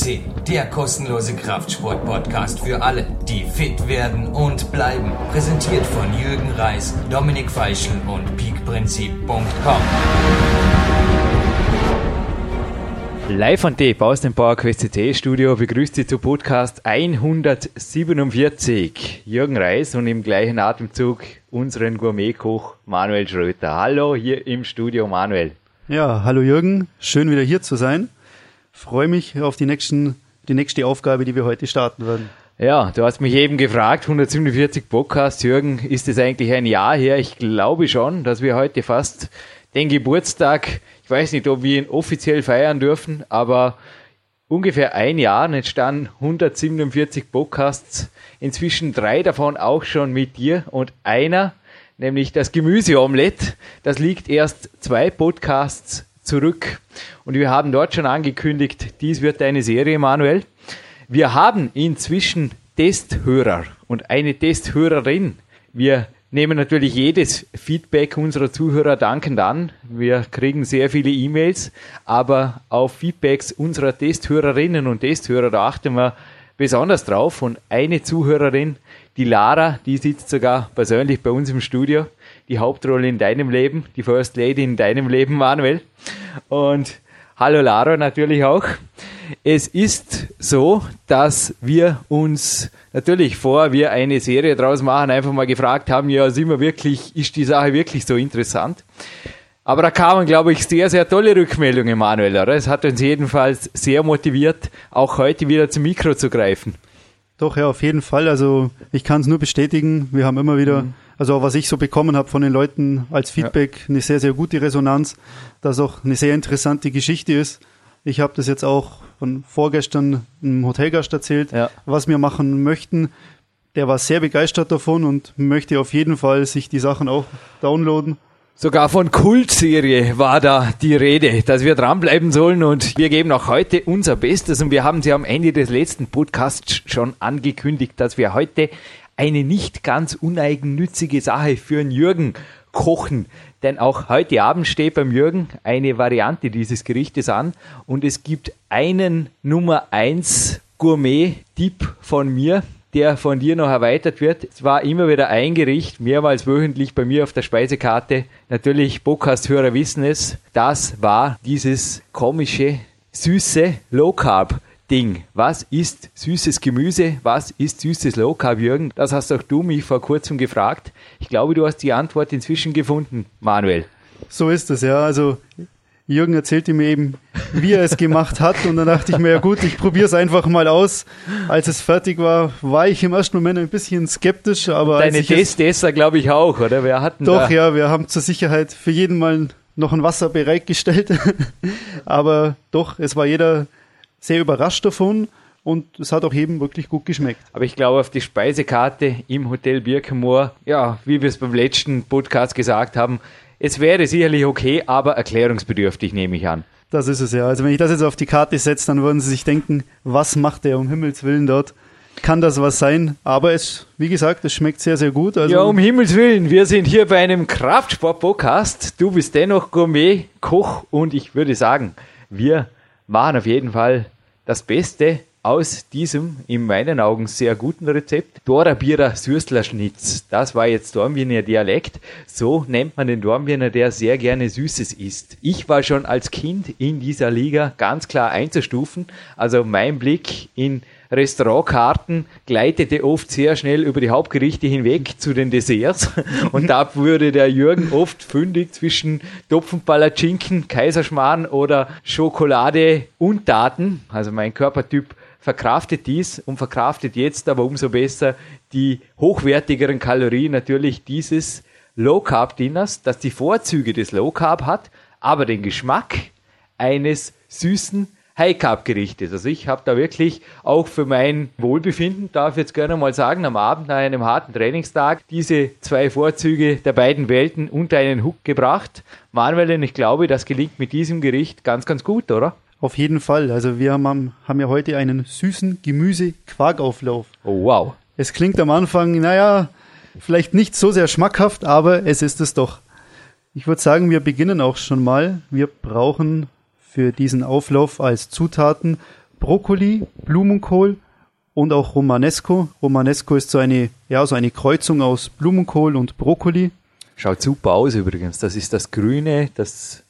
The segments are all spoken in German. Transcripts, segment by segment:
FCC, der kostenlose Kraftsport-Podcast für alle, die fit werden und bleiben. Präsentiert von Jürgen Reis, Dominik Feischl und peakprinzip.com. Live von Tape aus dem PowerQuest CT Studio begrüßt Sie zu Podcast 147. Jürgen Reis und im gleichen Atemzug unseren Gourmetkoch Manuel Schröter. Hallo hier im Studio Manuel. Ja, hallo Jürgen, schön wieder hier zu sein. Freue mich auf die, nächsten, die nächste Aufgabe, die wir heute starten werden. Ja, du hast mich eben gefragt, 147 Podcasts, Jürgen, ist es eigentlich ein Jahr her? Ich glaube schon, dass wir heute fast den Geburtstag ich weiß nicht, ob wir ihn offiziell feiern dürfen, aber ungefähr ein Jahr entstanden 147 Podcasts, inzwischen drei davon auch schon mit dir und einer, nämlich das Gemüseomelett, das liegt erst zwei Podcasts zurück und wir haben dort schon angekündigt, dies wird eine Serie, Manuel. Wir haben inzwischen Testhörer und eine Testhörerin. Wir nehmen natürlich jedes Feedback unserer Zuhörer dankend an. Wir kriegen sehr viele E-Mails, aber auf Feedbacks unserer Testhörerinnen und Testhörer, da achten wir besonders drauf. Und eine Zuhörerin, die Lara, die sitzt sogar persönlich bei uns im Studio, die Hauptrolle in deinem Leben, die First Lady in deinem Leben, Manuel. Und hallo Lara natürlich auch. Es ist so, dass wir uns natürlich vor wir eine Serie draus machen, einfach mal gefragt haben, ja, sind wir wirklich, ist die Sache wirklich so interessant? Aber da kamen, glaube ich, sehr, sehr tolle Rückmeldungen, Manuel. Oder? Es hat uns jedenfalls sehr motiviert, auch heute wieder zum Mikro zu greifen. Doch, ja, auf jeden Fall. Also ich kann es nur bestätigen. Wir haben immer wieder, mhm. Also was ich so bekommen habe von den Leuten als Feedback, ja. eine sehr, sehr gute Resonanz, dass auch eine sehr interessante Geschichte ist. Ich habe das jetzt auch von vorgestern einem Hotelgast erzählt, ja. was wir machen möchten. Der war sehr begeistert davon und möchte auf jeden Fall sich die Sachen auch downloaden. Sogar von Kultserie war da die Rede, dass wir dranbleiben sollen und wir geben auch heute unser Bestes und wir haben sie am Ende des letzten Podcasts schon angekündigt, dass wir heute eine nicht ganz uneigennützige Sache für den Jürgen kochen. Denn auch heute Abend steht beim Jürgen eine Variante dieses Gerichtes an und es gibt einen Nummer 1 Gourmet-Tipp von mir, der von dir noch erweitert wird. Es war immer wieder ein Gericht, mehrmals wöchentlich bei mir auf der Speisekarte. Natürlich, Podcast-Hörer wissen es. Das war dieses komische, süße Low Carb Ding. Was ist süßes Gemüse? Was ist süßes Low Carb, Jürgen? Das hast auch du mich vor kurzem gefragt. Ich glaube, du hast die Antwort inzwischen gefunden, Manuel. So ist es, ja. Also Jürgen erzählte mir eben, wie er es gemacht hat. Und dann dachte ich mir, ja gut, ich probiere es einfach mal aus. Als es fertig war, war ich im ersten Moment ein bisschen skeptisch. Aber Deine Testesser, glaube ich, auch, oder? Wir hatten Doch, da ja, wir haben zur Sicherheit für jeden mal noch ein Wasser bereitgestellt. aber doch, es war jeder sehr überrascht davon und es hat auch jedem wirklich gut geschmeckt. Aber ich glaube, auf die Speisekarte im Hotel Birkenmoor, ja, wie wir es beim letzten Podcast gesagt haben, es wäre sicherlich okay, aber erklärungsbedürftig, nehme ich an. Das ist es ja. Also wenn ich das jetzt auf die Karte setze, dann würden Sie sich denken, was macht der um Himmels Willen dort? Kann das was sein? Aber es, wie gesagt, es schmeckt sehr, sehr gut. Also ja, um Himmels Willen, wir sind hier bei einem Kraftsport-Podcast. Du bist dennoch Gourmet, Koch und ich würde sagen, wir machen auf jeden Fall das Beste aus diesem, in meinen Augen, sehr guten Rezept. Dorabierer Süßlerschnitz. Das war jetzt Dornbirner Dialekt. So nennt man den Dornbirner, der sehr gerne Süßes isst. Ich war schon als Kind in dieser Liga ganz klar einzustufen. Also mein Blick in Restaurantkarten gleitete oft sehr schnell über die Hauptgerichte hinweg zu den Desserts. Und da wurde der Jürgen oft fündig zwischen Topfenpalatschinken, Kaiserschmarrn oder Schokolade und Daten. Also mein Körpertyp verkraftet dies und verkraftet jetzt aber umso besser die hochwertigeren Kalorien natürlich dieses Low Carb Dinners, das die Vorzüge des Low Carb hat, aber den Geschmack eines süßen High Carb Gerichtes. Also ich habe da wirklich auch für mein Wohlbefinden, darf ich jetzt gerne mal sagen, am Abend nach einem harten Trainingstag diese zwei Vorzüge der beiden Welten unter einen Hut gebracht. Manuel, und ich glaube, das gelingt mit diesem Gericht ganz, ganz gut, oder? Auf jeden Fall. Also wir haben, haben ja heute einen süßen Gemüse-Quarkauflauf. Oh, wow. Es klingt am Anfang, naja, vielleicht nicht so sehr schmackhaft, aber es ist es doch. Ich würde sagen, wir beginnen auch schon mal. Wir brauchen für diesen Auflauf als Zutaten Brokkoli, Blumenkohl und auch Romanesco. Romanesco ist so eine, ja, so eine Kreuzung aus Blumenkohl und Brokkoli. Schaut super aus übrigens. Das ist das Grüne, das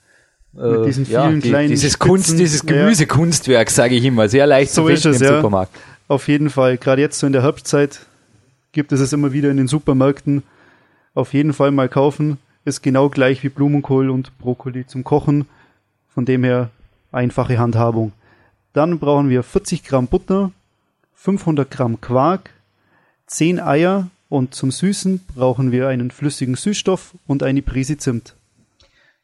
mit diesen vielen ja, die, kleinen dieses Spitzen, Kunst, dieses Gemüsekunstwerk, ja. sage ich immer, sehr leicht so zu finden es, im ja. Supermarkt. Auf jeden Fall, gerade jetzt so in der Herbstzeit gibt es es immer wieder in den Supermärkten. Auf jeden Fall mal kaufen. Ist genau gleich wie Blumenkohl und Brokkoli zum Kochen. Von dem her einfache Handhabung. Dann brauchen wir 40 Gramm Butter, 500 Gramm Quark, 10 Eier und zum Süßen brauchen wir einen flüssigen Süßstoff und eine Prise Zimt.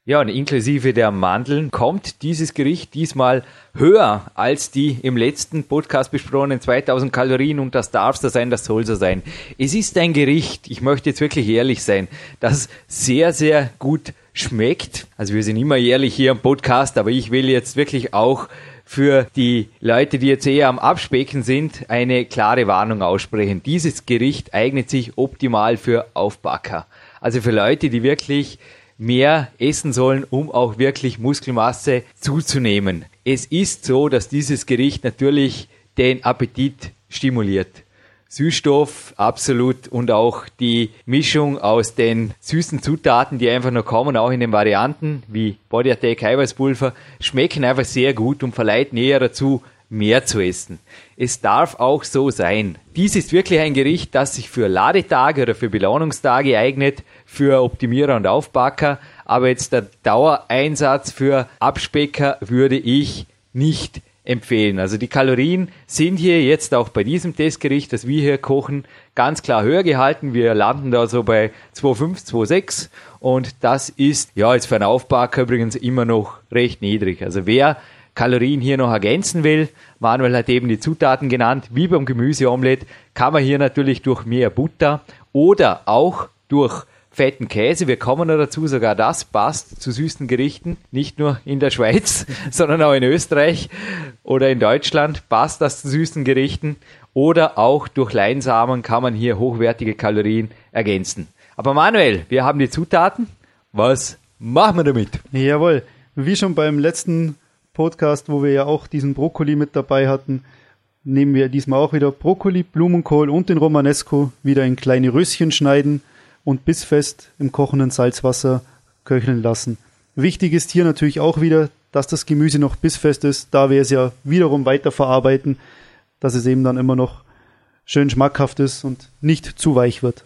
Ja, und inklusive der Mandeln kommt dieses Gericht diesmal höher als die im letzten Podcast besprochenen 2000 Kalorien und das darf so sein, das soll so sein. Es ist ein Gericht, ich möchte jetzt wirklich ehrlich sein, das sehr, sehr gut schmeckt. Also wir sind immer ehrlich hier im Podcast, aber ich will jetzt wirklich auch für die Leute, die jetzt eher am Abspecken sind, eine klare Warnung aussprechen. Dieses Gericht eignet sich optimal für Aufbacker. Also für Leute, die wirklich mehr essen sollen, um auch wirklich Muskelmasse zuzunehmen. Es ist so, dass dieses Gericht natürlich den Appetit stimuliert. Süßstoff absolut und auch die Mischung aus den süßen Zutaten, die einfach noch kommen, auch in den Varianten wie Body Attack Eiweißpulver, schmecken einfach sehr gut und verleiten eher dazu, mehr zu essen. Es darf auch so sein. Dies ist wirklich ein Gericht, das sich für Ladetage oder für Belohnungstage eignet, für Optimierer und Aufbacker, aber jetzt der Dauereinsatz für Abspecker würde ich nicht empfehlen. Also die Kalorien sind hier jetzt auch bei diesem Testgericht, das wir hier kochen, ganz klar höher gehalten. Wir landen da so bei 2,5, 2,6 und das ist ja jetzt für einen Aufbacker übrigens immer noch recht niedrig. Also wer Kalorien hier noch ergänzen will. Manuel hat eben die Zutaten genannt. Wie beim Gemüseomelett kann man hier natürlich durch mehr Butter oder auch durch fetten Käse. Wir kommen noch dazu, sogar das passt zu süßen Gerichten. Nicht nur in der Schweiz, sondern auch in Österreich oder in Deutschland passt das zu süßen Gerichten. Oder auch durch Leinsamen kann man hier hochwertige Kalorien ergänzen. Aber Manuel, wir haben die Zutaten. Was machen wir damit? Jawohl. Wie schon beim letzten Podcast, wo wir ja auch diesen Brokkoli mit dabei hatten, nehmen wir diesmal auch wieder Brokkoli, Blumenkohl und den Romanesco wieder in kleine Röschen schneiden und bissfest im kochenden Salzwasser köcheln lassen. Wichtig ist hier natürlich auch wieder, dass das Gemüse noch bissfest ist, da wir es ja wiederum weiterverarbeiten, dass es eben dann immer noch schön schmackhaft ist und nicht zu weich wird.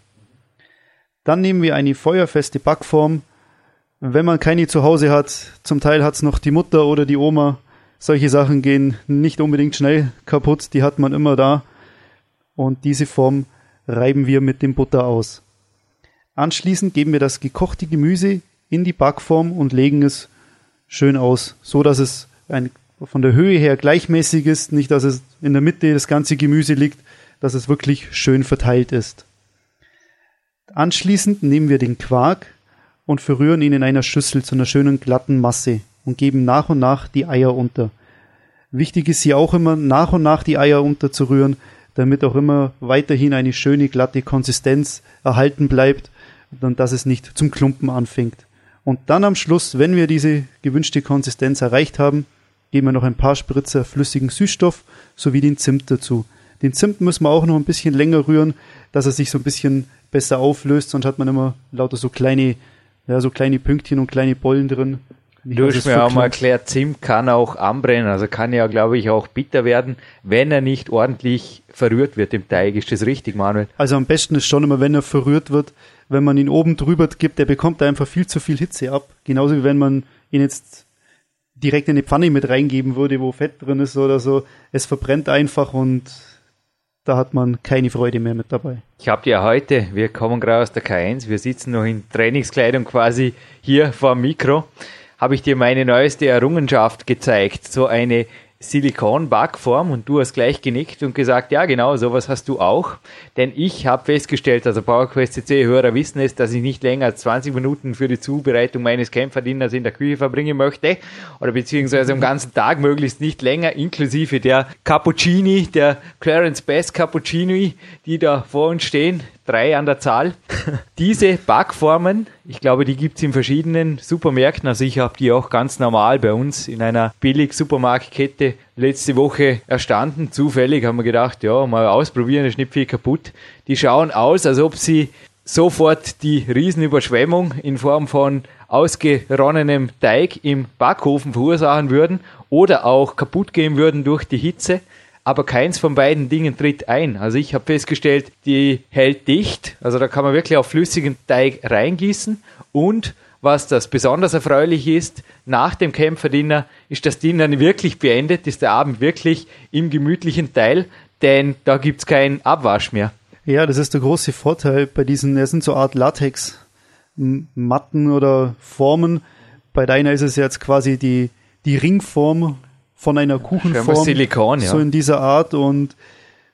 Dann nehmen wir eine feuerfeste Backform, wenn man keine zu Hause hat, zum Teil hat es noch die Mutter oder die Oma. Solche Sachen gehen nicht unbedingt schnell kaputt, die hat man immer da. Und diese Form reiben wir mit dem Butter aus. Anschließend geben wir das gekochte Gemüse in die Backform und legen es schön aus, so dass es ein, von der Höhe her gleichmäßig ist, nicht dass es in der Mitte das ganze Gemüse liegt, dass es wirklich schön verteilt ist. Anschließend nehmen wir den Quark, und verrühren ihn in einer Schüssel zu einer schönen glatten Masse und geben nach und nach die Eier unter. Wichtig ist hier auch immer nach und nach die Eier unterzurühren, damit auch immer weiterhin eine schöne glatte Konsistenz erhalten bleibt und dass es nicht zum Klumpen anfängt. Und dann am Schluss, wenn wir diese gewünschte Konsistenz erreicht haben, geben wir noch ein paar Spritzer flüssigen Süßstoff sowie den Zimt dazu. Den Zimt müssen wir auch noch ein bisschen länger rühren, dass er sich so ein bisschen besser auflöst, sonst hat man immer lauter so kleine ja, so kleine Pünktchen und kleine Bollen drin. Du hast mir auch mal erklärt, Zimt kann auch anbrennen, also kann ja, glaube ich, auch bitter werden, wenn er nicht ordentlich verrührt wird im Teig. Ist das richtig, Manuel? Also am besten ist schon immer, wenn er verrührt wird, wenn man ihn oben drüber gibt, der bekommt einfach viel zu viel Hitze ab. Genauso wie wenn man ihn jetzt direkt in die Pfanne mit reingeben würde, wo Fett drin ist oder so. Es verbrennt einfach und da hat man keine Freude mehr mit dabei. Ich habe ja heute, wir kommen gerade aus der K1, wir sitzen noch in Trainingskleidung quasi hier vor dem Mikro, habe ich dir meine neueste Errungenschaft gezeigt. So eine Silikon-Backform und du hast gleich genickt und gesagt, ja genau, sowas hast du auch. Denn ich habe festgestellt, also PowerQuest CC-Hörer wissen es, dass ich nicht länger als 20 Minuten für die Zubereitung meines Kämpferdieners in der Küche verbringen möchte oder beziehungsweise am ganzen Tag möglichst nicht länger, inklusive der Cappuccini, der Clarence Best Cappuccini, die da vor uns stehen. Drei an der Zahl. Diese Backformen, ich glaube, die gibt es in verschiedenen Supermärkten. Also ich habe die auch ganz normal bei uns in einer Billig-Supermarktkette letzte Woche erstanden. Zufällig haben wir gedacht, ja, mal ausprobieren, ist nicht viel kaputt. Die schauen aus, als ob sie sofort die Riesenüberschwemmung in Form von ausgeronnenem Teig im Backofen verursachen würden oder auch kaputt gehen würden durch die Hitze aber keins von beiden Dingen tritt ein. Also ich habe festgestellt, die hält dicht, also da kann man wirklich auf flüssigen Teig reingießen und was das besonders erfreulich ist, nach dem Kämpferdiener ist das Dinner wirklich beendet, ist der Abend wirklich im gemütlichen Teil, denn da gibt es keinen Abwasch mehr. Ja, das ist der große Vorteil bei diesen, es sind so Art Latex-Matten oder Formen. Bei deiner ist es jetzt quasi die, die Ringform, von einer Kuchenform. Silikon, ja. So in dieser Art und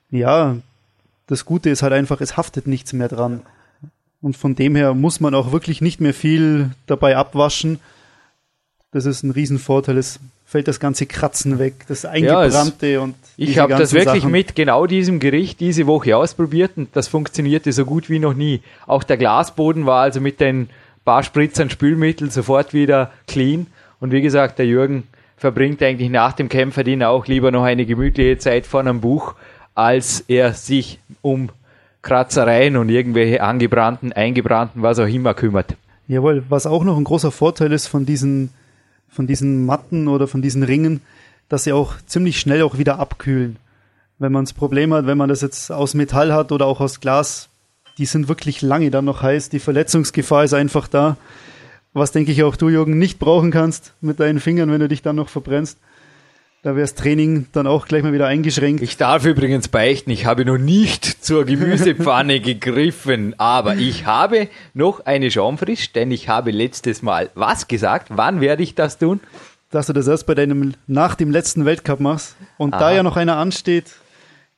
ja, das Gute ist halt einfach, es haftet nichts mehr dran. Und von dem her muss man auch wirklich nicht mehr viel dabei abwaschen. Das ist ein Riesenvorteil. Es fällt das ganze Kratzen weg, das Eingebrannte ja, und Ich habe das wirklich Sachen. mit genau diesem Gericht diese Woche ausprobiert und das funktionierte so gut wie noch nie. Auch der Glasboden war also mit den paar Spritzern Spülmittel sofort wieder clean. Und wie gesagt, der Jürgen verbringt eigentlich nach dem Kämpferdien auch lieber noch eine gemütliche Zeit vor einem Buch, als er sich um Kratzereien und irgendwelche angebrannten, eingebrannten, was auch immer kümmert. Jawohl, was auch noch ein großer Vorteil ist von diesen, von diesen Matten oder von diesen Ringen, dass sie auch ziemlich schnell auch wieder abkühlen. Wenn man das Problem hat, wenn man das jetzt aus Metall hat oder auch aus Glas, die sind wirklich lange dann noch heiß. Die Verletzungsgefahr ist einfach da was denke ich auch du, Jürgen, nicht brauchen kannst mit deinen Fingern, wenn du dich dann noch verbrennst. Da wäre das Training dann auch gleich mal wieder eingeschränkt. Ich darf übrigens beichten, ich habe noch nicht zur Gemüsepfanne gegriffen, aber ich habe noch eine Schaumfrisch, denn ich habe letztes Mal was gesagt. Wann werde ich das tun? Dass du das erst bei deinem, nach dem letzten Weltcup machst. Und Aha. da ja noch einer ansteht,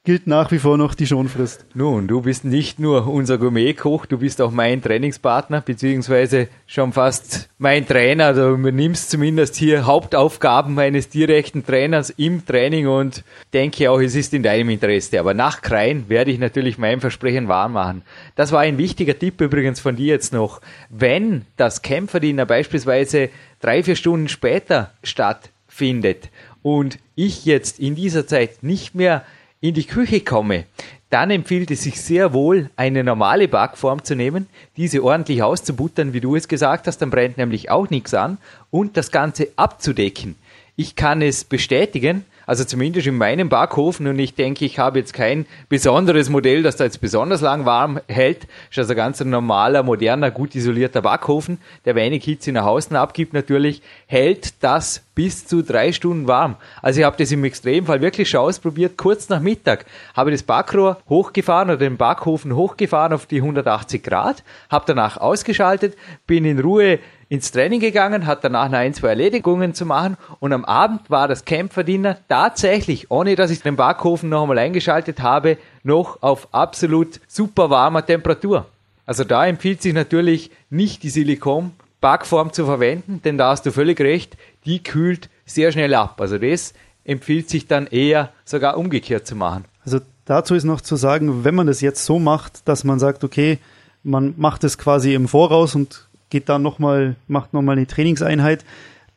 gilt nach wie vor noch die Schonfrist. Nun, du bist nicht nur unser Gourmetkoch, du bist auch mein Trainingspartner, beziehungsweise schon fast mein Trainer. Du übernimmst zumindest hier Hauptaufgaben meines direkten Trainers im Training und denke auch, es ist in deinem Interesse. Aber nach Krein werde ich natürlich mein Versprechen wahr machen. Das war ein wichtiger Tipp übrigens von dir jetzt noch. Wenn das Kämpferdiener beispielsweise drei, vier Stunden später stattfindet und ich jetzt in dieser Zeit nicht mehr in die Küche komme, dann empfiehlt es sich sehr wohl, eine normale Backform zu nehmen, diese ordentlich auszubuttern, wie du es gesagt hast, dann brennt nämlich auch nichts an und das Ganze abzudecken. Ich kann es bestätigen, also zumindest in meinem Backofen und ich denke, ich habe jetzt kein besonderes Modell, das da jetzt besonders lang warm hält. Das ist also ganz ein normaler, moderner, gut isolierter Backofen, der wenig Hitze nach außen abgibt natürlich, hält das bis zu drei Stunden warm. Also ich habe das im Extremfall wirklich schon ausprobiert, kurz nach Mittag habe das Backrohr hochgefahren oder den Backofen hochgefahren auf die 180 Grad, habe danach ausgeschaltet, bin in Ruhe ins Training gegangen, hat danach noch ein, zwei Erledigungen zu machen und am Abend war das Kämpferdiener tatsächlich, ohne dass ich den Backofen noch einmal eingeschaltet habe, noch auf absolut super warmer Temperatur. Also da empfiehlt sich natürlich nicht die Silikon-Backform zu verwenden, denn da hast du völlig recht, die kühlt sehr schnell ab. Also das empfiehlt sich dann eher sogar umgekehrt zu machen. Also dazu ist noch zu sagen, wenn man das jetzt so macht, dass man sagt, okay, man macht es quasi im Voraus und geht dann nochmal, macht nochmal eine Trainingseinheit.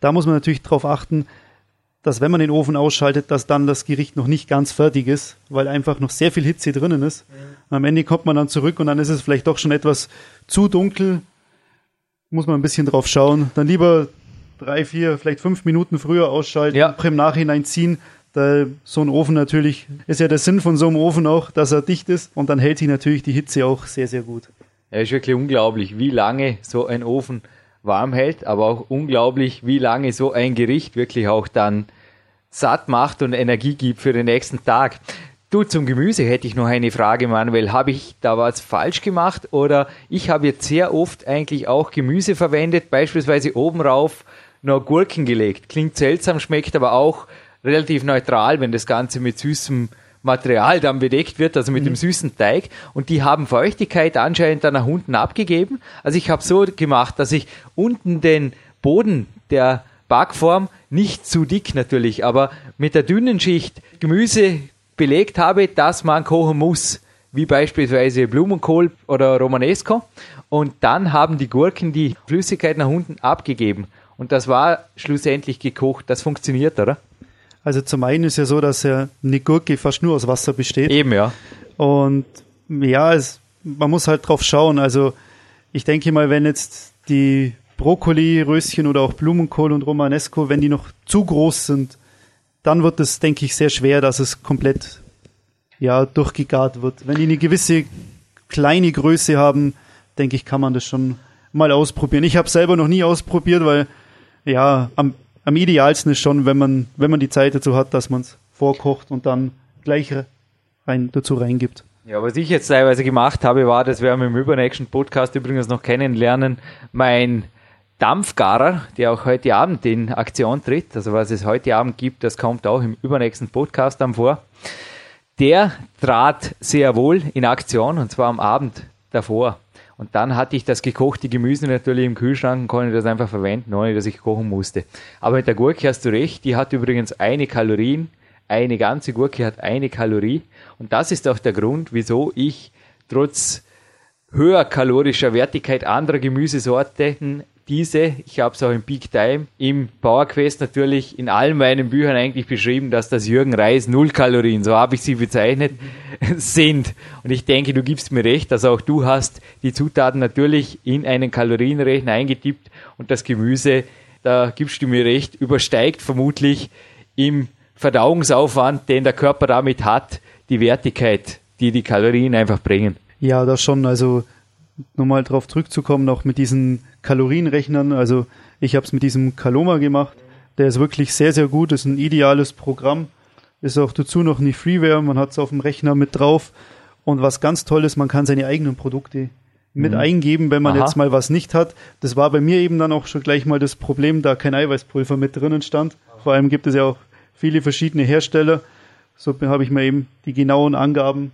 Da muss man natürlich darauf achten, dass wenn man den Ofen ausschaltet, dass dann das Gericht noch nicht ganz fertig ist, weil einfach noch sehr viel Hitze drinnen ist. Mhm. Am Ende kommt man dann zurück und dann ist es vielleicht doch schon etwas zu dunkel. Muss man ein bisschen drauf schauen. Dann lieber drei, vier, vielleicht fünf Minuten früher ausschalten, ja. im Nachhinein ziehen. Da so ein Ofen natürlich, ist ja der Sinn von so einem Ofen auch, dass er dicht ist und dann hält sich natürlich die Hitze auch sehr, sehr gut. Ja, ist wirklich unglaublich, wie lange so ein Ofen warm hält, aber auch unglaublich, wie lange so ein Gericht wirklich auch dann satt macht und Energie gibt für den nächsten Tag. Du, zum Gemüse hätte ich noch eine Frage, Manuel. Habe ich da was falsch gemacht oder ich habe jetzt sehr oft eigentlich auch Gemüse verwendet, beispielsweise oben rauf noch Gurken gelegt. Klingt seltsam, schmeckt aber auch relativ neutral, wenn das Ganze mit süßem Material dann bedeckt wird, also mit mhm. dem süßen Teig. Und die haben Feuchtigkeit anscheinend dann nach unten abgegeben. Also ich habe so gemacht, dass ich unten den Boden der Backform nicht zu dick natürlich, aber mit der dünnen Schicht Gemüse belegt habe, dass man kochen muss. wie beispielsweise Blumenkohl oder Romanesco. Und dann haben die Gurken die Flüssigkeit nach unten abgegeben. Und das war schlussendlich gekocht. Das funktioniert, oder? Also zum einen ist ja so, dass ja eine Gurke fast nur aus Wasser besteht. Eben, ja. Und ja, es, man muss halt drauf schauen. Also ich denke mal, wenn jetzt die Brokkoli, Röschen oder auch Blumenkohl und Romanesco, wenn die noch zu groß sind, dann wird es, denke ich, sehr schwer, dass es komplett ja, durchgegart wird. Wenn die eine gewisse kleine Größe haben, denke ich, kann man das schon mal ausprobieren. Ich habe selber noch nie ausprobiert, weil ja, am, am idealsten ist schon, wenn man, wenn man die Zeit dazu hat, dass man es vorkocht und dann gleich rein, dazu reingibt. Ja, was ich jetzt teilweise gemacht habe, war, das werden wir im übernächsten Podcast übrigens noch kennenlernen, mein Dampfgarer, der auch heute Abend in Aktion tritt, also was es heute Abend gibt, das kommt auch im übernächsten Podcast dann vor, der trat sehr wohl in Aktion und zwar am Abend davor. Und dann hatte ich das gekochte Gemüse natürlich im Kühlschrank und konnte das einfach verwenden, ohne dass ich kochen musste. Aber mit der Gurke hast du recht, die hat übrigens eine Kalorien, eine ganze Gurke hat eine Kalorie. Und das ist auch der Grund, wieso ich trotz höher kalorischer Wertigkeit anderer Gemüsesorten diese, ich habe es auch im Peak Time, im Power Quest natürlich in allen meinen Büchern eigentlich beschrieben, dass das Jürgen Reis Null Kalorien, so habe ich sie bezeichnet, sind. Und ich denke, du gibst mir recht, dass auch du hast die Zutaten natürlich in einen Kalorienrechner eingetippt und das Gemüse, da gibst du mir recht, übersteigt vermutlich im Verdauungsaufwand, den der Körper damit hat, die Wertigkeit, die die Kalorien einfach bringen. Ja, das schon. Also nochmal darauf zurückzukommen, auch mit diesen Kalorienrechnern. Also ich habe es mit diesem Kaloma gemacht. Der ist wirklich sehr, sehr gut. Ist ein ideales Programm. Ist auch dazu noch eine Freeware. Man hat es auf dem Rechner mit drauf. Und was ganz toll ist, man kann seine eigenen Produkte mit mhm. eingeben, wenn man Aha. jetzt mal was nicht hat. Das war bei mir eben dann auch schon gleich mal das Problem, da kein Eiweißpulver mit drinnen stand. Vor allem gibt es ja auch viele verschiedene Hersteller. So habe ich mir eben die genauen Angaben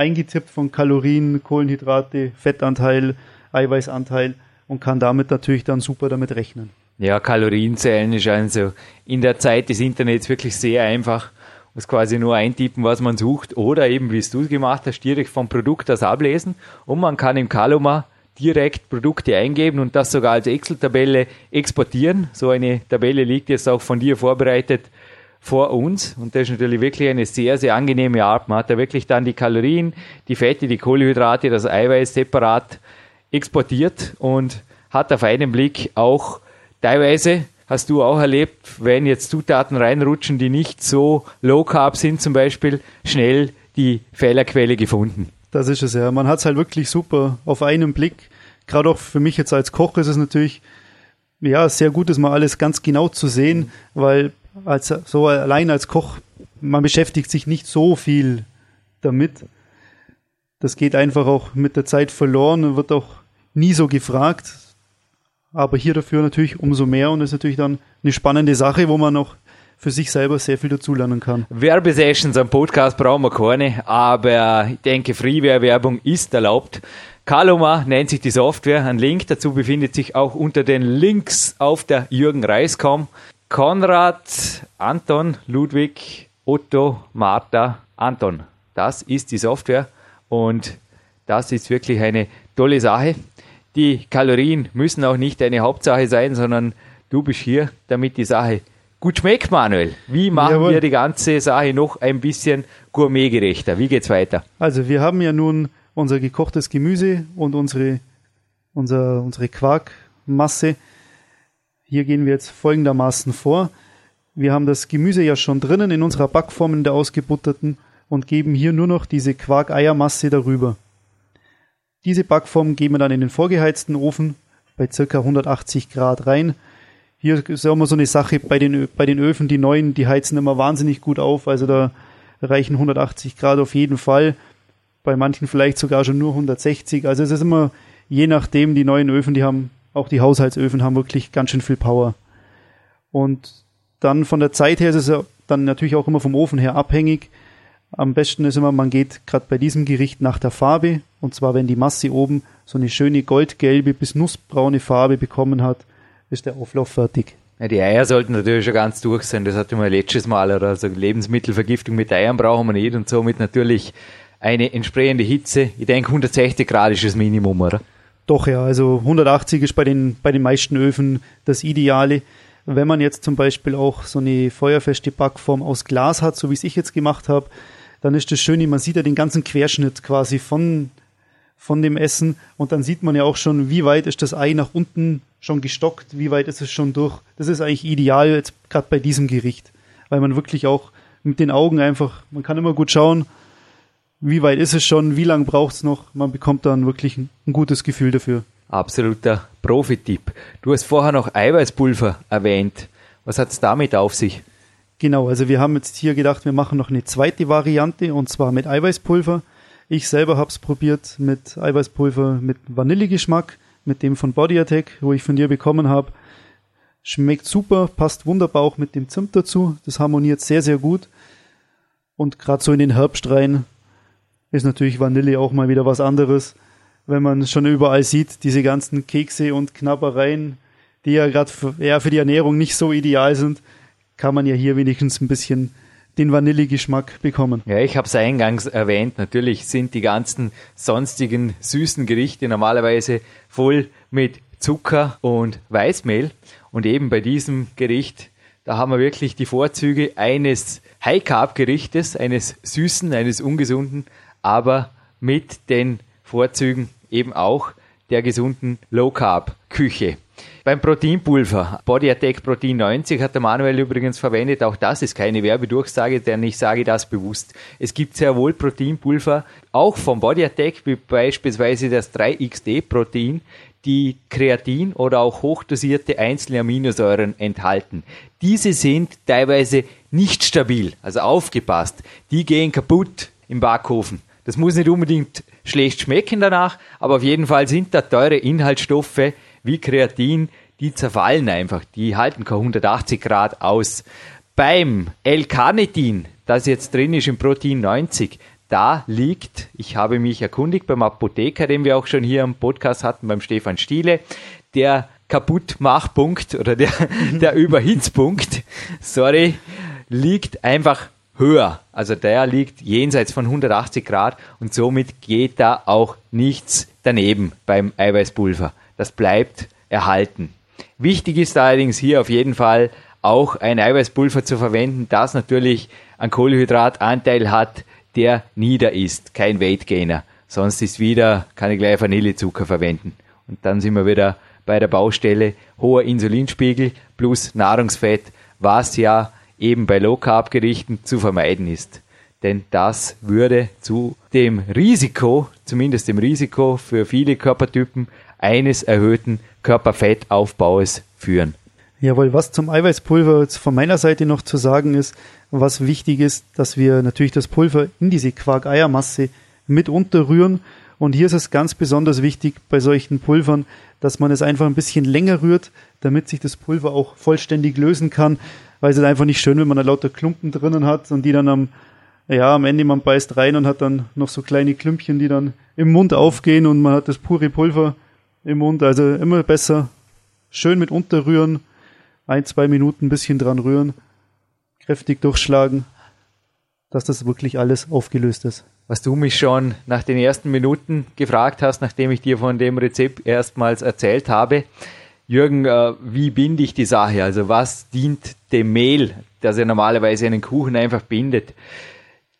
eingetippt von Kalorien, Kohlenhydrate, Fettanteil, Eiweißanteil und kann damit natürlich dann super damit rechnen. Ja, Kalorienzählen ist also in der Zeit des Internets wirklich sehr einfach. Muss quasi nur eintippen, was man sucht oder eben, wie es du gemacht hast, direkt vom Produkt das ablesen und man kann im Kaloma direkt Produkte eingeben und das sogar als Excel-Tabelle exportieren. So eine Tabelle liegt jetzt auch von dir vorbereitet vor uns. Und das ist natürlich wirklich eine sehr, sehr angenehme Art. Man hat da wirklich dann die Kalorien, die Fette, die Kohlenhydrate, das Eiweiß separat exportiert und hat auf einen Blick auch teilweise, hast du auch erlebt, wenn jetzt Zutaten reinrutschen, die nicht so low carb sind zum Beispiel, schnell die Fehlerquelle gefunden. Das ist es ja. Man hat es halt wirklich super auf einen Blick. Gerade auch für mich jetzt als Koch ist es natürlich ja sehr gut, das mal alles ganz genau zu sehen, weil als so allein als Koch, man beschäftigt sich nicht so viel damit. Das geht einfach auch mit der Zeit verloren und wird auch nie so gefragt. Aber hier dafür natürlich umso mehr und ist natürlich dann eine spannende Sache, wo man auch für sich selber sehr viel dazulernen kann. Werbesessions am Podcast brauchen wir keine, aber ich denke, Freeware-Werbung ist erlaubt. Kaloma nennt sich die Software. Ein Link dazu befindet sich auch unter den Links auf der Jürgen Reis.com. Konrad, Anton, Ludwig, Otto, Martha, Anton. Das ist die Software und das ist wirklich eine tolle Sache. Die Kalorien müssen auch nicht deine Hauptsache sein, sondern du bist hier, damit die Sache gut schmeckt, Manuel. Wie machen Jawohl. wir die ganze Sache noch ein bisschen gourmetgerechter? Wie geht's weiter? Also wir haben ja nun unser gekochtes Gemüse und unsere, unser, unsere Quarkmasse hier gehen wir jetzt folgendermaßen vor. Wir haben das Gemüse ja schon drinnen in unserer Backform in der ausgebutterten und geben hier nur noch diese Quark-Eiermasse darüber. Diese Backform geben wir dann in den vorgeheizten Ofen bei ca. 180 Grad rein. Hier ist auch immer so eine Sache bei den, bei den Öfen, die neuen, die heizen immer wahnsinnig gut auf, also da reichen 180 Grad auf jeden Fall. Bei manchen vielleicht sogar schon nur 160. Also es ist immer je nachdem, die neuen Öfen, die haben auch die Haushaltsöfen haben wirklich ganz schön viel Power. Und dann von der Zeit her ist es ja dann natürlich auch immer vom Ofen her abhängig. Am besten ist immer, man geht gerade bei diesem Gericht nach der Farbe. Und zwar, wenn die Masse oben so eine schöne goldgelbe bis nussbraune Farbe bekommen hat, ist der Auflauf fertig. Ja, die Eier sollten natürlich schon ganz durch sein. Das hatten wir letztes Mal. Also Lebensmittelvergiftung mit Eiern brauchen wir nicht und somit natürlich eine entsprechende Hitze. Ich denke 160 Grad ist das Minimum, oder? Doch, ja, also 180 ist bei den, bei den meisten Öfen das Ideale. Wenn man jetzt zum Beispiel auch so eine feuerfeste Backform aus Glas hat, so wie es ich jetzt gemacht habe, dann ist das Schöne, man sieht ja den ganzen Querschnitt quasi von, von dem Essen und dann sieht man ja auch schon, wie weit ist das Ei nach unten schon gestockt, wie weit ist es schon durch. Das ist eigentlich ideal jetzt gerade bei diesem Gericht, weil man wirklich auch mit den Augen einfach, man kann immer gut schauen, wie weit ist es schon, wie lange braucht es noch. Man bekommt dann wirklich ein, ein gutes Gefühl dafür. Absoluter Profi-Tipp. Du hast vorher noch Eiweißpulver erwähnt. Was hat es damit auf sich? Genau, also wir haben jetzt hier gedacht, wir machen noch eine zweite Variante und zwar mit Eiweißpulver. Ich selber habe es probiert mit Eiweißpulver mit Vanillegeschmack, mit dem von Body Attack, wo ich von dir bekommen habe. Schmeckt super, passt wunderbar auch mit dem Zimt dazu. Das harmoniert sehr, sehr gut. Und gerade so in den Herbst rein ist natürlich Vanille auch mal wieder was anderes. Wenn man schon überall sieht, diese ganzen Kekse und Knabbereien, die ja gerade ja, für die Ernährung nicht so ideal sind, kann man ja hier wenigstens ein bisschen den Vanillegeschmack bekommen. Ja, ich habe es eingangs erwähnt. Natürlich sind die ganzen sonstigen süßen Gerichte normalerweise voll mit Zucker und Weißmehl. Und eben bei diesem Gericht, da haben wir wirklich die Vorzüge eines High-Carb-Gerichtes, eines süßen, eines ungesunden, aber mit den Vorzügen eben auch der gesunden Low-Carb-Küche. Beim Proteinpulver, Body Attack Protein 90 hat der Manuel übrigens verwendet. Auch das ist keine Werbedurchsage, denn ich sage das bewusst. Es gibt sehr wohl Proteinpulver, auch vom Body Attack, wie beispielsweise das 3XD Protein, die Kreatin oder auch hochdosierte einzelne Aminosäuren enthalten. Diese sind teilweise nicht stabil, also aufgepasst. Die gehen kaputt im Backofen. Das muss nicht unbedingt schlecht schmecken danach, aber auf jeden Fall sind da teure Inhaltsstoffe wie Kreatin, die zerfallen einfach. Die halten keine 180 Grad aus. Beim L-Carnitin, das jetzt drin ist im Protein 90, da liegt, ich habe mich erkundigt beim Apotheker, den wir auch schon hier im Podcast hatten, beim Stefan Stiele, der Kaputtmachpunkt oder der, der Überhitzpunkt, sorry, liegt einfach höher. Also der liegt jenseits von 180 Grad und somit geht da auch nichts daneben beim Eiweißpulver. Das bleibt erhalten. Wichtig ist allerdings hier auf jeden Fall auch ein Eiweißpulver zu verwenden, das natürlich einen Kohlenhydratanteil hat, der nieder ist, kein Weight Gainer. Sonst ist wieder, kann ich gleich Vanillezucker verwenden. Und dann sind wir wieder bei der Baustelle hoher Insulinspiegel plus Nahrungsfett, was ja eben bei Low Carb Gerichten zu vermeiden ist. Denn das würde zu dem Risiko, zumindest dem Risiko für viele Körpertypen eines erhöhten Körperfettaufbaues führen. Jawohl, was zum Eiweißpulver von meiner Seite noch zu sagen ist, was wichtig ist, dass wir natürlich das Pulver in diese Quark-Eiermasse mit unterrühren. Und hier ist es ganz besonders wichtig bei solchen Pulvern, dass man es einfach ein bisschen länger rührt, damit sich das Pulver auch vollständig lösen kann weil es ist einfach nicht schön, wenn man da lauter Klumpen drinnen hat und die dann am, ja, am Ende man beißt rein und hat dann noch so kleine Klümpchen, die dann im Mund aufgehen und man hat das pure Pulver im Mund. Also immer besser schön mit unterrühren, ein, zwei Minuten ein bisschen dran rühren, kräftig durchschlagen, dass das wirklich alles aufgelöst ist. Was du mich schon nach den ersten Minuten gefragt hast, nachdem ich dir von dem Rezept erstmals erzählt habe, Jürgen, äh, wie binde ich die Sache? Also was dient dem Mehl, das ja normalerweise einen Kuchen einfach bindet?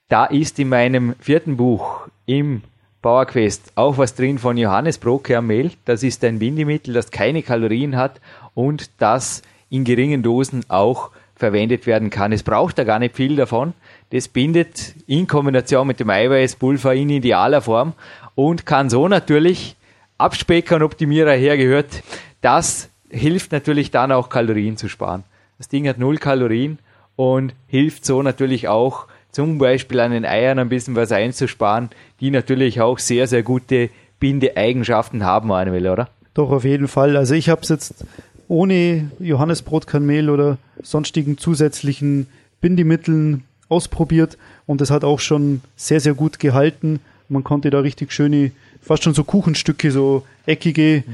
Da ist in meinem vierten Buch im Bauerquest auch was drin von Johannes Brotkernmehl. Das ist ein Bindemittel, das keine Kalorien hat und das in geringen Dosen auch verwendet werden kann. Es braucht da gar nicht viel davon. Das bindet in Kombination mit dem Eiweißpulver in idealer Form und kann so natürlich Abspecker und Optimierer hergehört das hilft natürlich dann auch Kalorien zu sparen. Das Ding hat null Kalorien und hilft so natürlich auch zum Beispiel an den Eiern ein bisschen was einzusparen, die natürlich auch sehr, sehr gute Bindeeigenschaften haben, Manuel, oder? Doch, auf jeden Fall. Also ich habe es jetzt ohne Johannesbrotkanmehl oder sonstigen zusätzlichen Bindemitteln ausprobiert und es hat auch schon sehr, sehr gut gehalten. Man konnte da richtig schöne, fast schon so Kuchenstücke, so eckige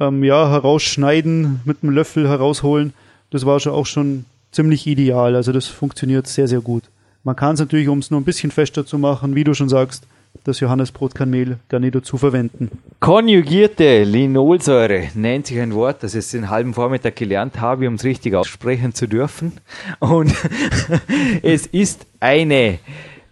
ähm, ja, herausschneiden, mit einem Löffel herausholen. Das war schon auch schon ziemlich ideal. Also das funktioniert sehr, sehr gut. Man kann es natürlich, um es nur ein bisschen fester zu machen, wie du schon sagst, das Johannesbrotkanmehl gar nicht dazu verwenden. Konjugierte Linolsäure nennt sich ein Wort, das ich den halben Vormittag gelernt habe, um es richtig aussprechen zu dürfen. Und es ist eine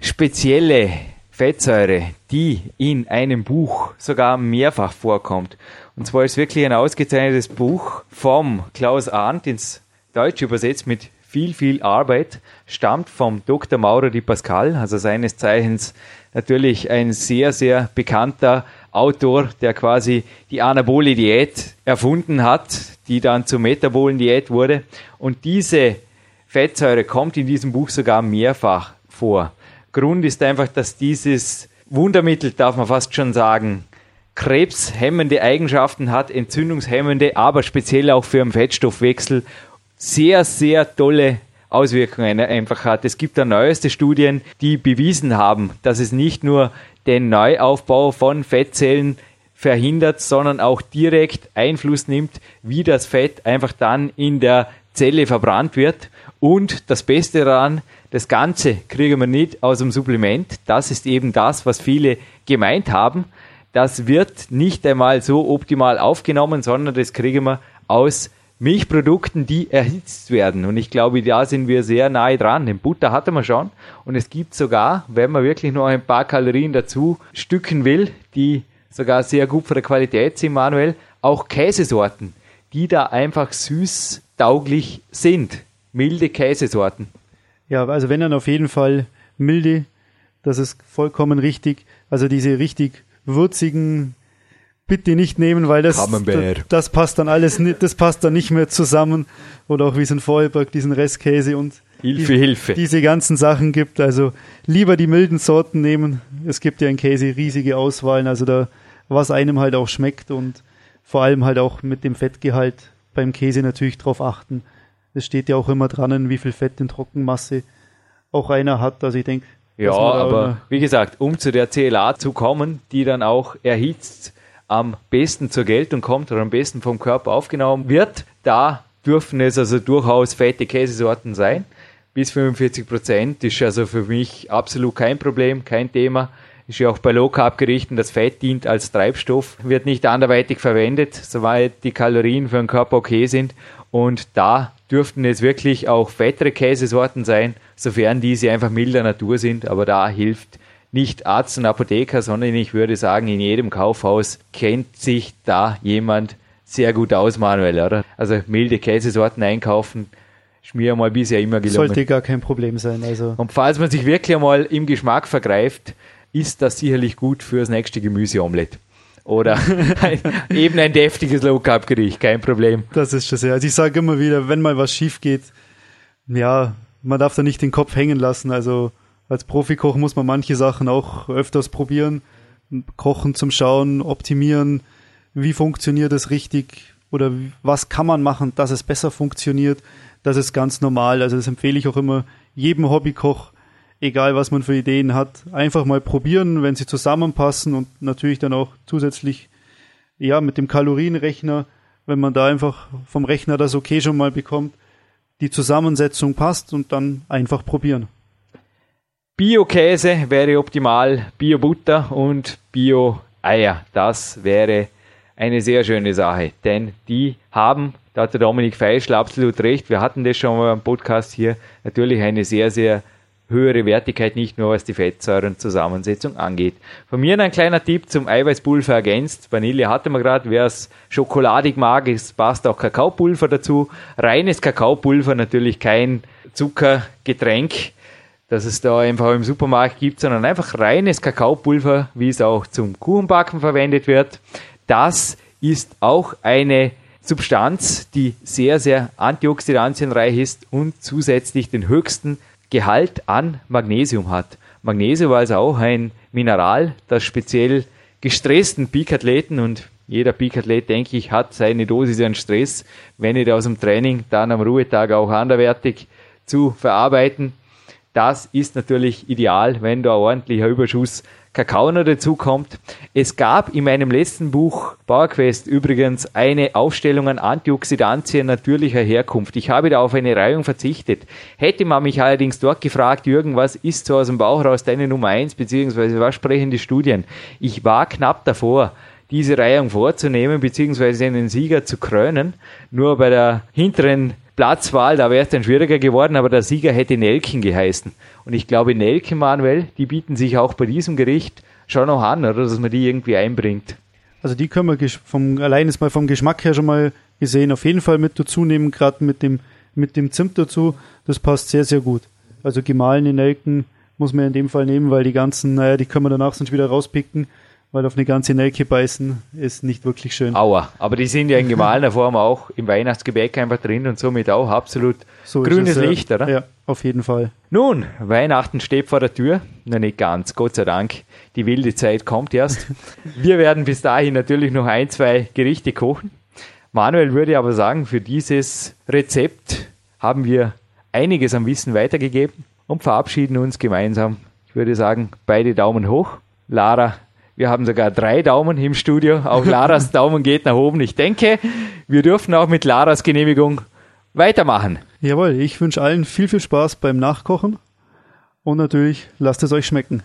spezielle Fettsäure, die in einem Buch sogar mehrfach vorkommt. Und zwar ist wirklich ein ausgezeichnetes Buch vom Klaus Arndt ins Deutsche übersetzt mit viel, viel Arbeit, stammt vom Dr. Mauro Di Pascal, also seines Zeichens natürlich ein sehr, sehr bekannter Autor, der quasi die anabole Diät erfunden hat, die dann zur metabolen Diät wurde. Und diese Fettsäure kommt in diesem Buch sogar mehrfach vor. Grund ist einfach, dass dieses Wundermittel, darf man fast schon sagen, krebshemmende Eigenschaften hat, entzündungshemmende, aber speziell auch für den Fettstoffwechsel sehr, sehr tolle Auswirkungen einfach hat. Es gibt da neueste Studien, die bewiesen haben, dass es nicht nur den Neuaufbau von Fettzellen verhindert, sondern auch direkt Einfluss nimmt, wie das Fett einfach dann in der Zelle verbrannt wird. Und das Beste daran, das Ganze kriegen wir nicht aus dem Supplement. Das ist eben das, was viele gemeint haben. Das wird nicht einmal so optimal aufgenommen, sondern das kriegen wir aus Milchprodukten, die erhitzt werden. Und ich glaube, da sind wir sehr nahe dran. Den Butter hatte man schon. Und es gibt sogar, wenn man wirklich noch ein paar Kalorien dazu stücken will, die sogar sehr gut für die Qualität sind, Manuel, auch Käsesorten, die da einfach süß tauglich sind. Milde Käsesorten. Ja, also wenn dann auf jeden Fall milde, das ist vollkommen richtig. Also diese richtig würzigen bitte nicht nehmen, weil das, das, das, passt dann alles nicht, das passt dann nicht mehr zusammen. Oder auch wie es in Vorarlberg diesen Restkäse und Hilfe, die, Hilfe. diese ganzen Sachen gibt. Also lieber die milden Sorten nehmen. Es gibt ja in Käse riesige Auswahlen, also da, was einem halt auch schmeckt und vor allem halt auch mit dem Fettgehalt beim Käse natürlich drauf achten. Es steht ja auch immer dran, wie viel Fett in Trockenmasse auch einer hat. Also ich denke. Ja, aber wie gesagt, um zu der CLA zu kommen, die dann auch erhitzt am besten zur Geltung kommt oder am besten vom Körper aufgenommen wird, da dürfen es also durchaus fette Käsesorten sein. Bis 45 Prozent ist also für mich absolut kein Problem, kein Thema. Ist ja auch bei Low Carb Gerichten, das Fett dient als Treibstoff, wird nicht anderweitig verwendet, soweit die Kalorien für den Körper okay sind. Und da dürften es wirklich auch fettere Käsesorten sein, sofern diese einfach milder Natur sind. Aber da hilft nicht Arzt und Apotheker, sondern ich würde sagen, in jedem Kaufhaus kennt sich da jemand sehr gut aus, Manuel, oder? Also milde Käsesorten einkaufen, ist mir mal bisher immer gelungen. Sollte gar kein Problem sein. Also. Und falls man sich wirklich einmal im Geschmack vergreift, ist das sicherlich gut fürs nächste Gemüseomelett. Oder eben ein deftiges Low-Carb-Gericht, kein Problem. Das ist schon sehr. Also ich sage immer wieder, wenn mal was schief geht, ja, man darf da nicht den Kopf hängen lassen. Also als Profikoch muss man manche Sachen auch öfters probieren. Kochen zum Schauen, optimieren, wie funktioniert es richtig oder was kann man machen, dass es besser funktioniert. Das ist ganz normal. Also das empfehle ich auch immer jedem Hobbykoch, egal was man für Ideen hat, einfach mal probieren, wenn sie zusammenpassen und natürlich dann auch zusätzlich ja mit dem Kalorienrechner, wenn man da einfach vom Rechner das okay schon mal bekommt, die Zusammensetzung passt und dann einfach probieren. Bio-Käse wäre optimal, Bio-Butter und Bio-Eier. Das wäre eine sehr schöne Sache, denn die haben, da hat der Dominik Feischl absolut recht, wir hatten das schon mal im Podcast hier, natürlich eine sehr, sehr höhere Wertigkeit, nicht nur was die Fettsäurenzusammensetzung angeht. Von mir ein kleiner Tipp zum Eiweißpulver ergänzt. Vanille hatte man gerade, wer es schokoladig mag, es passt auch Kakaopulver dazu. Reines Kakaopulver, natürlich kein Zuckergetränk, das es da einfach im Supermarkt gibt, sondern einfach reines Kakaopulver, wie es auch zum Kuchenbacken verwendet wird. Das ist auch eine Substanz, die sehr, sehr antioxidantienreich ist und zusätzlich den höchsten Gehalt an Magnesium hat. Magnesium war also auch ein Mineral, das speziell gestressten Peakathleten und jeder Peakathlet, denke ich, hat seine Dosis an Stress, wenn nicht aus dem Training, dann am Ruhetag auch anderwertig zu verarbeiten. Das ist natürlich ideal, wenn da ordentlicher Überschuss Kakao noch dazu kommt. Es gab in meinem letzten Buch PowerQuest übrigens eine Aufstellung an Antioxidantien natürlicher Herkunft. Ich habe da auf eine Reihung verzichtet. Hätte man mich allerdings dort gefragt, Jürgen, was ist so aus dem Bauch raus deine Nummer eins beziehungsweise was sprechen die Studien? Ich war knapp davor diese Reihung vorzunehmen, beziehungsweise einen Sieger zu krönen. Nur bei der hinteren Platzwahl, da wäre es dann schwieriger geworden, aber der Sieger hätte Nelken geheißen. Und ich glaube, Nelken, Manuel, die bieten sich auch bei diesem Gericht schon noch an, oder dass man die irgendwie einbringt. Also die können wir vom, allein ist mal vom Geschmack her schon mal gesehen, auf jeden Fall mit dazu nehmen, gerade mit dem, mit dem Zimt dazu. Das passt sehr, sehr gut. Also gemahlene Nelken muss man in dem Fall nehmen, weil die ganzen, naja, die können wir danach sonst wieder rauspicken weil auf eine ganze Nelke beißen ist nicht wirklich schön. Aua, aber die sind ja in gemahlener Form auch im Weihnachtsgebäck einfach drin und somit auch absolut so grünes es, Licht, oder? Ja, auf jeden Fall. Nun, Weihnachten steht vor der Tür. Na, nicht ganz, Gott sei Dank. Die wilde Zeit kommt erst. Wir werden bis dahin natürlich noch ein, zwei Gerichte kochen. Manuel würde aber sagen, für dieses Rezept haben wir einiges an Wissen weitergegeben und verabschieden uns gemeinsam. Ich würde sagen, beide Daumen hoch. Lara, wir haben sogar drei Daumen im Studio. Auch Laras Daumen geht nach oben. Ich denke, wir dürfen auch mit Laras Genehmigung weitermachen. Jawohl, ich wünsche allen viel, viel Spaß beim Nachkochen und natürlich lasst es euch schmecken.